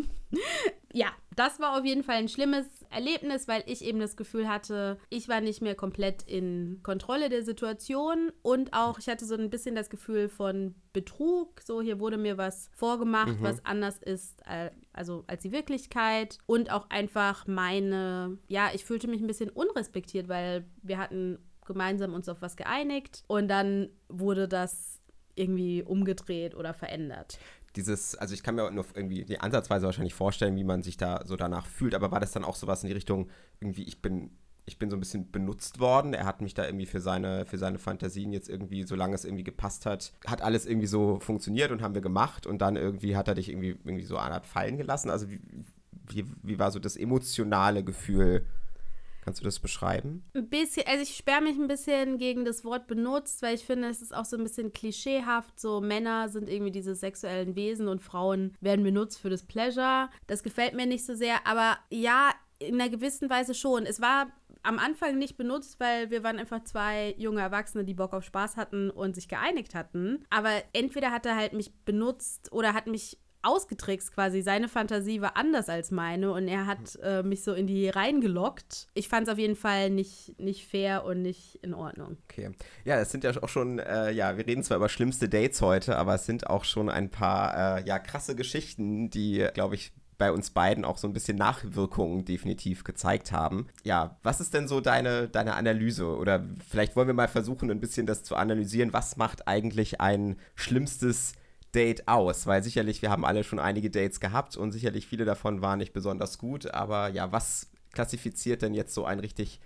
ja, das war auf jeden Fall ein schlimmes Erlebnis, weil ich eben das Gefühl hatte, ich war nicht mehr komplett in Kontrolle der Situation und auch ich hatte so ein bisschen das Gefühl von Betrug. So, hier wurde mir was vorgemacht, was anders ist, äh, also als die Wirklichkeit und auch einfach meine, ja, ich fühlte mich ein bisschen unrespektiert, weil wir hatten gemeinsam uns auf was geeinigt und dann wurde das irgendwie umgedreht oder verändert. Dieses, also ich kann mir nur irgendwie die Ansatzweise wahrscheinlich vorstellen, wie man sich da so danach fühlt, aber war das dann auch sowas in die Richtung, irgendwie, ich bin, ich bin so ein bisschen benutzt worden, er hat mich da irgendwie für seine, für seine Fantasien jetzt irgendwie, solange es irgendwie gepasst hat, hat alles irgendwie so funktioniert und haben wir gemacht und dann irgendwie hat er dich irgendwie, irgendwie so eine Art fallen gelassen. Also wie, wie, wie war so das emotionale Gefühl? Kannst du das beschreiben? Ein bisschen, also ich sperre mich ein bisschen gegen das Wort benutzt, weil ich finde, es ist auch so ein bisschen klischeehaft. So Männer sind irgendwie diese sexuellen Wesen und Frauen werden benutzt für das Pleasure. Das gefällt mir nicht so sehr, aber ja, in einer gewissen Weise schon. Es war am Anfang nicht benutzt, weil wir waren einfach zwei junge Erwachsene, die Bock auf Spaß hatten und sich geeinigt hatten. Aber entweder hat er halt mich benutzt oder hat mich ausgetrickst quasi. Seine Fantasie war anders als meine und er hat äh, mich so in die reingelockt. Ich fand es auf jeden Fall nicht, nicht fair und nicht in Ordnung. Okay. Ja, es sind ja auch schon, äh, ja, wir reden zwar über schlimmste Dates heute, aber es sind auch schon ein paar, äh, ja, krasse Geschichten, die, glaube ich, bei uns beiden auch so ein bisschen Nachwirkungen definitiv gezeigt haben. Ja, was ist denn so deine, deine Analyse? Oder vielleicht wollen wir mal versuchen, ein bisschen das zu analysieren. Was macht eigentlich ein schlimmstes Date aus? Weil sicherlich, wir haben alle schon einige Dates gehabt und sicherlich viele davon waren nicht besonders gut. Aber ja, was klassifiziert denn jetzt so ein richtig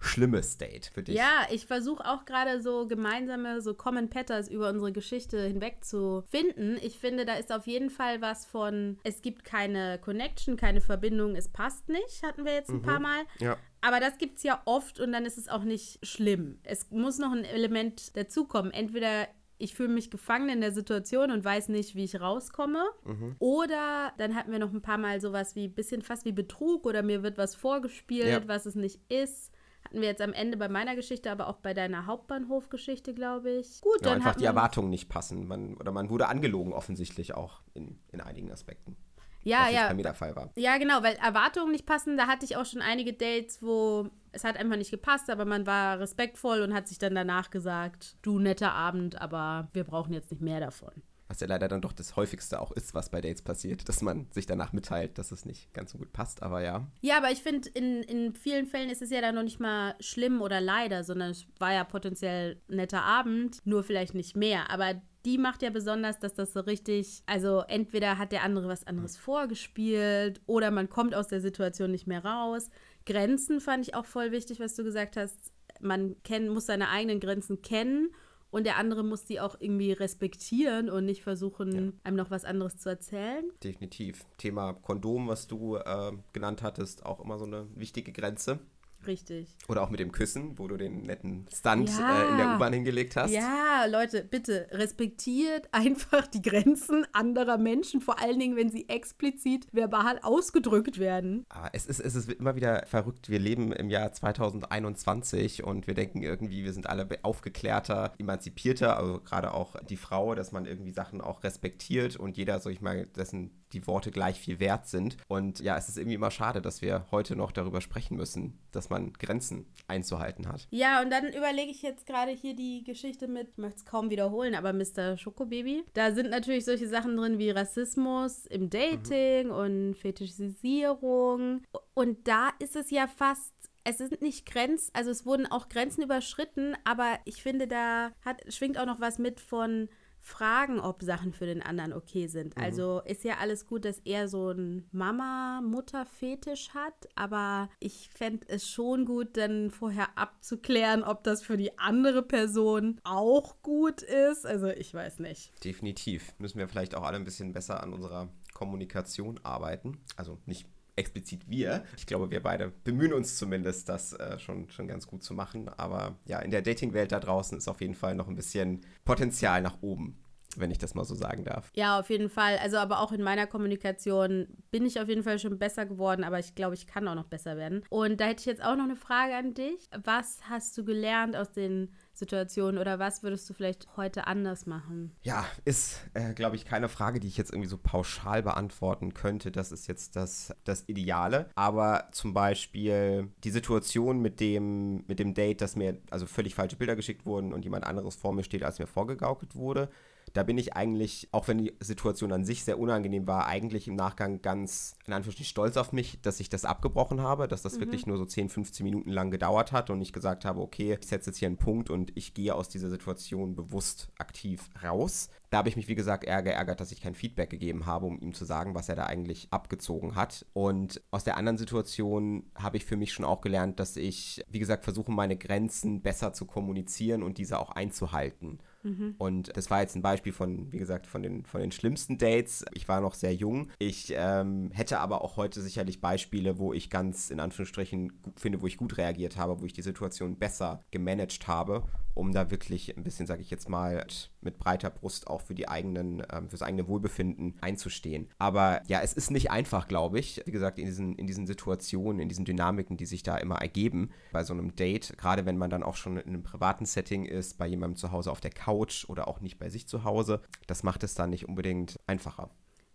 schlimmes Date für dich? Ja, ich versuche auch gerade so gemeinsame, so Common Patterns über unsere Geschichte hinweg zu finden. Ich finde, da ist auf jeden Fall was von, es gibt keine Connection, keine Verbindung, es passt nicht, hatten wir jetzt ein mhm. paar Mal. Ja. Aber das gibt es ja oft und dann ist es auch nicht schlimm. Es muss noch ein Element dazukommen. Entweder ich fühle mich gefangen in der Situation und weiß nicht, wie ich rauskomme. Mhm. Oder dann hatten wir noch ein paar Mal sowas wie ein bisschen fast wie Betrug oder mir wird was vorgespielt, ja. was es nicht ist. Hatten wir jetzt am Ende bei meiner Geschichte, aber auch bei deiner Hauptbahnhofgeschichte, glaube ich. Gut, ja, dann einfach die Erwartungen nicht passen. Man, oder man wurde angelogen offensichtlich auch in, in einigen Aspekten. Ja, was ja. Bei mir der Fall war. Ja, genau, weil Erwartungen nicht passen, da hatte ich auch schon einige Dates, wo es hat einfach nicht gepasst, aber man war respektvoll und hat sich dann danach gesagt, du netter Abend, aber wir brauchen jetzt nicht mehr davon. Was ja leider dann doch das häufigste auch ist, was bei Dates passiert, dass man sich danach mitteilt, dass es nicht ganz so gut passt, aber ja. Ja, aber ich finde, in, in vielen Fällen ist es ja dann noch nicht mal schlimm oder leider, sondern es war ja potenziell ein netter Abend, nur vielleicht nicht mehr. Aber die macht ja besonders, dass das so richtig, also entweder hat der andere was anderes vorgespielt oder man kommt aus der Situation nicht mehr raus. Grenzen fand ich auch voll wichtig, was du gesagt hast. Man kenn, muss seine eigenen Grenzen kennen und der andere muss die auch irgendwie respektieren und nicht versuchen, ja. einem noch was anderes zu erzählen. Definitiv. Thema Kondom, was du äh, genannt hattest, auch immer so eine wichtige Grenze. Richtig. Oder auch mit dem Küssen, wo du den netten Stunt ja. äh, in der U-Bahn hingelegt hast. Ja, Leute, bitte respektiert einfach die Grenzen anderer Menschen, vor allen Dingen, wenn sie explizit verbal ausgedrückt werden. Aber es ist, es ist immer wieder verrückt. Wir leben im Jahr 2021 und wir denken irgendwie, wir sind alle aufgeklärter, emanzipierter, also gerade auch die Frau, dass man irgendwie Sachen auch respektiert und jeder, so ich mal, dessen die Worte gleich viel wert sind. Und ja, es ist irgendwie immer schade, dass wir heute noch darüber sprechen müssen, dass man Grenzen einzuhalten hat. Ja, und dann überlege ich jetzt gerade hier die Geschichte mit, ich möchte es kaum wiederholen, aber Mr. Schokobaby. Da sind natürlich solche Sachen drin wie Rassismus im Dating mhm. und Fetischisierung. Und da ist es ja fast es sind nicht Grenzen, also es wurden auch Grenzen überschritten, aber ich finde, da hat, schwingt auch noch was mit von fragen, ob Sachen für den anderen okay sind. Mhm. Also ist ja alles gut, dass er so einen Mama-Mutter-Fetisch hat, aber ich fände es schon gut, dann vorher abzuklären, ob das für die andere Person auch gut ist. Also ich weiß nicht. Definitiv. Müssen wir vielleicht auch alle ein bisschen besser an unserer Kommunikation arbeiten. Also nicht explizit wir. Ich glaube, wir beide bemühen uns zumindest, das äh, schon, schon ganz gut zu machen. Aber ja, in der Dating-Welt da draußen ist auf jeden Fall noch ein bisschen Potenzial nach oben wenn ich das mal so sagen darf. Ja, auf jeden Fall. Also, aber auch in meiner Kommunikation bin ich auf jeden Fall schon besser geworden, aber ich glaube, ich kann auch noch besser werden. Und da hätte ich jetzt auch noch eine Frage an dich. Was hast du gelernt aus den Situationen oder was würdest du vielleicht heute anders machen? Ja, ist, äh, glaube ich, keine Frage, die ich jetzt irgendwie so pauschal beantworten könnte. Das ist jetzt das, das Ideale. Aber zum Beispiel die Situation mit dem, mit dem Date, dass mir also völlig falsche Bilder geschickt wurden und jemand anderes vor mir steht, als mir vorgegaukelt wurde da bin ich eigentlich, auch wenn die Situation an sich sehr unangenehm war, eigentlich im Nachgang ganz, in Anführungsstrichen, stolz auf mich, dass ich das abgebrochen habe, dass das mhm. wirklich nur so 10, 15 Minuten lang gedauert hat und ich gesagt habe, okay, ich setze jetzt hier einen Punkt und ich gehe aus dieser Situation bewusst aktiv raus. Da habe ich mich, wie gesagt, eher geärgert, dass ich kein Feedback gegeben habe, um ihm zu sagen, was er da eigentlich abgezogen hat. Und aus der anderen Situation habe ich für mich schon auch gelernt, dass ich, wie gesagt, versuche, meine Grenzen besser zu kommunizieren und diese auch einzuhalten. Mhm. Und das war jetzt ein Beispiel von, wie gesagt, von den, von den schlimmsten Dates. Ich war noch sehr jung. Ich ähm, hätte aber auch heute sicherlich Beispiele, wo ich ganz in Anführungsstrichen finde, wo ich gut reagiert habe, wo ich die Situation besser gemanagt habe, um da wirklich ein bisschen, sage ich jetzt mal, mit breiter Brust auch für die eigenen, ähm, fürs eigene Wohlbefinden einzustehen. Aber ja, es ist nicht einfach, glaube ich. Wie gesagt, in diesen, in diesen Situationen, in diesen Dynamiken, die sich da immer ergeben bei so einem Date, gerade wenn man dann auch schon in einem privaten Setting ist, bei jemandem zu Hause auf der Couch oder auch nicht bei sich zu Hause, das macht es dann nicht unbedingt einfacher.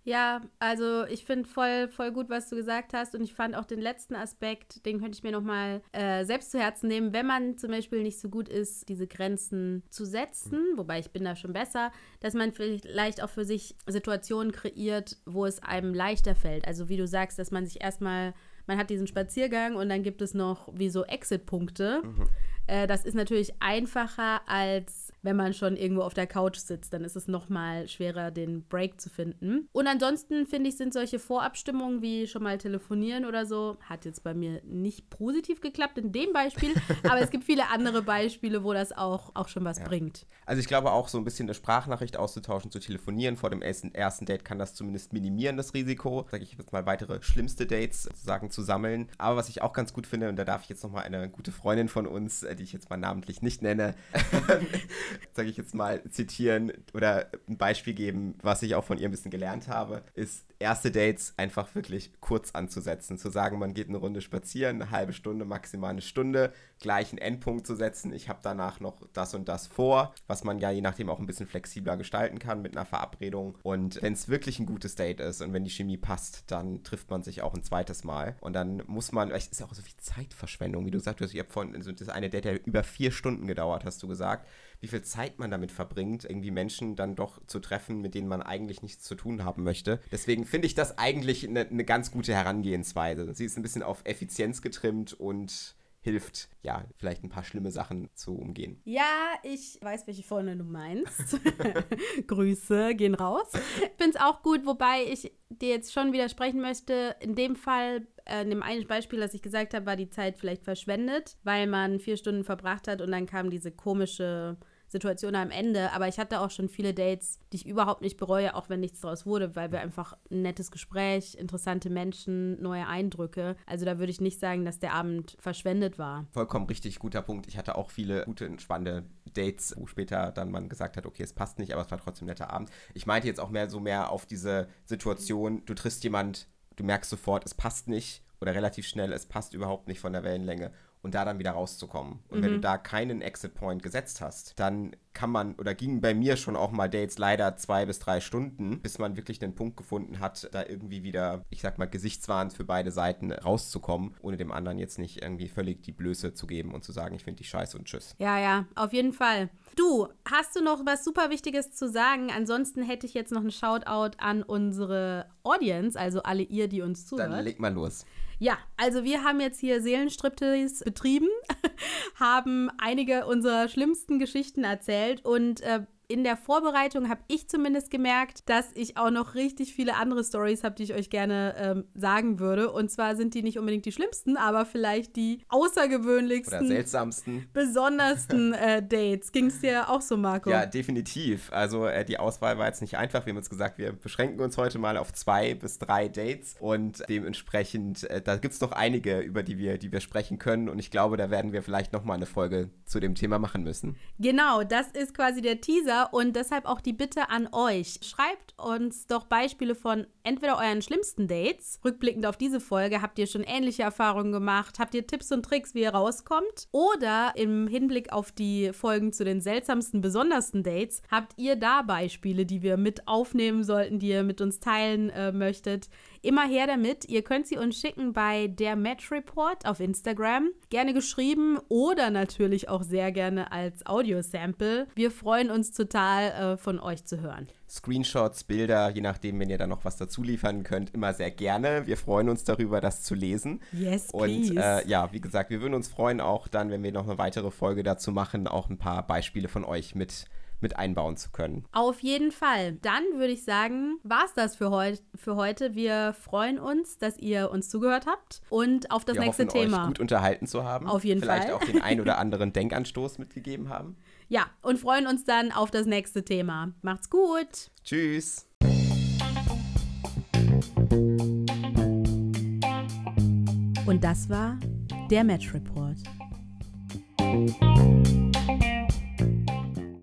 Ja, also ich finde voll, voll gut, was du gesagt hast. Und ich fand auch den letzten Aspekt, den könnte ich mir nochmal äh, selbst zu Herzen nehmen, wenn man zum Beispiel nicht so gut ist, diese Grenzen zu setzen, wobei ich bin da schon besser, dass man vielleicht auch für sich Situationen kreiert, wo es einem leichter fällt. Also wie du sagst, dass man sich erstmal, man hat diesen Spaziergang und dann gibt es noch wie so Exit-Punkte. Mhm äh, das ist natürlich einfacher, als wenn man schon irgendwo auf der Couch sitzt. Dann ist es nochmal schwerer, den Break zu finden. Und ansonsten finde ich, sind solche Vorabstimmungen wie schon mal telefonieren oder so, hat jetzt bei mir nicht positiv geklappt in dem Beispiel, aber es gibt viele andere Beispiele, wo das auch, auch schon was ja. bringt. Also ich glaube auch so ein bisschen eine Sprachnachricht auszutauschen, zu telefonieren vor dem ersten, ersten Date kann das zumindest minimieren, das Risiko. Sage ich jetzt mal weitere schlimmste Dates sozusagen zu sammeln. Aber was ich auch ganz gut finde, und da darf ich jetzt nochmal eine gute Freundin von uns, äh, die ich jetzt mal namentlich nicht nenne, sage ich jetzt mal, zitieren oder ein Beispiel geben, was ich auch von ihr ein bisschen gelernt habe, ist erste Dates einfach wirklich kurz anzusetzen. Zu sagen, man geht eine Runde spazieren, eine halbe Stunde, maximal eine Stunde, gleich einen Endpunkt zu setzen. Ich habe danach noch das und das vor, was man ja je nachdem auch ein bisschen flexibler gestalten kann mit einer Verabredung. Und wenn es wirklich ein gutes Date ist und wenn die Chemie passt, dann trifft man sich auch ein zweites Mal. Und dann muss man, es ist auch so viel Zeitverschwendung, wie du gesagt hast, ich habe vorhin also das eine Date, der über vier Stunden gedauert, hast du gesagt wie viel Zeit man damit verbringt, irgendwie Menschen dann doch zu treffen, mit denen man eigentlich nichts zu tun haben möchte. Deswegen finde ich das eigentlich eine, eine ganz gute Herangehensweise. Sie ist ein bisschen auf Effizienz getrimmt und hilft, ja, vielleicht ein paar schlimme Sachen zu umgehen. Ja, ich weiß, welche Freundin du meinst. Grüße gehen raus. Ich finde es auch gut, wobei ich dir jetzt schon widersprechen möchte. In dem Fall, äh, in dem einen Beispiel, das ich gesagt habe, war die Zeit vielleicht verschwendet, weil man vier Stunden verbracht hat und dann kam diese komische Situation am Ende. Aber ich hatte auch schon viele Dates, die ich überhaupt nicht bereue, auch wenn nichts daraus wurde, weil wir einfach ein nettes Gespräch, interessante Menschen, neue Eindrücke. Also da würde ich nicht sagen, dass der Abend verschwendet war. Vollkommen richtig, guter Punkt. Ich hatte auch viele gute, spannende Dates, wo später dann man gesagt hat, okay, es passt nicht, aber es war trotzdem ein netter Abend. Ich meinte jetzt auch mehr so mehr auf diese Situation, du triffst jemand, du merkst sofort, es passt nicht oder relativ schnell, es passt überhaupt nicht von der Wellenlänge und da dann wieder rauszukommen. Und mhm. wenn du mhm. da keinen Exit Point gesetzt hast, dann kann man oder gingen bei mir schon auch mal Dates leider zwei bis drei Stunden, bis man wirklich den Punkt gefunden hat, da irgendwie wieder, ich sag mal, gesichtswahrend für beide Seiten rauszukommen, ohne dem anderen jetzt nicht irgendwie völlig die Blöße zu geben und zu sagen, ich finde dich scheiße und tschüss. Ja, ja, auf jeden Fall. Du, hast du noch was super Wichtiges zu sagen? Ansonsten hätte ich jetzt noch einen Shoutout an unsere Audience, also alle ihr, die uns zuhört. Dann leg mal los. Ja, also wir haben jetzt hier Seelenstriptease betrieben, haben einige unserer schlimmsten Geschichten erzählt und äh, in der Vorbereitung habe ich zumindest gemerkt, dass ich auch noch richtig viele andere Stories habe, die ich euch gerne ähm, sagen würde. Und zwar sind die nicht unbedingt die schlimmsten, aber vielleicht die außergewöhnlichsten, oder seltsamsten, besondersten äh, Dates. Ging es dir auch so, Marco? Ja, definitiv. Also äh, die Auswahl war jetzt nicht einfach. Wir haben uns gesagt, wir beschränken uns heute mal auf zwei bis drei Dates und dementsprechend, äh, da gibt es noch einige, über die wir, die wir sprechen können. Und ich glaube, da werden wir vielleicht noch mal eine Folge zu dem Thema machen müssen. Genau, das ist quasi der Teaser und deshalb auch die Bitte an euch. Schreibt uns doch Beispiele von entweder euren schlimmsten Dates. Rückblickend auf diese Folge, habt ihr schon ähnliche Erfahrungen gemacht? Habt ihr Tipps und Tricks, wie ihr rauskommt? Oder im Hinblick auf die Folgen zu den seltsamsten, besondersten Dates, habt ihr da Beispiele, die wir mit aufnehmen sollten, die ihr mit uns teilen äh, möchtet? Immer her damit. Ihr könnt sie uns schicken bei der Match Report auf Instagram. Gerne geschrieben oder natürlich auch sehr gerne als Audio-Sample. Wir freuen uns total, äh, von euch zu hören. Screenshots, Bilder, je nachdem, wenn ihr da noch was dazu liefern könnt, immer sehr gerne. Wir freuen uns darüber, das zu lesen. Yes, please. Und äh, ja, wie gesagt, wir würden uns freuen, auch dann, wenn wir noch eine weitere Folge dazu machen, auch ein paar Beispiele von euch mit mit einbauen zu können. Auf jeden Fall. Dann würde ich sagen, war es das für, heu für heute. Wir freuen uns, dass ihr uns zugehört habt und auf das Wir nächste hoffen, Thema. Euch gut unterhalten zu haben. Auf jeden Vielleicht Fall. Vielleicht auch den ein oder anderen Denkanstoß mitgegeben haben. Ja, und freuen uns dann auf das nächste Thema. Macht's gut. Tschüss. Und das war der Match Report.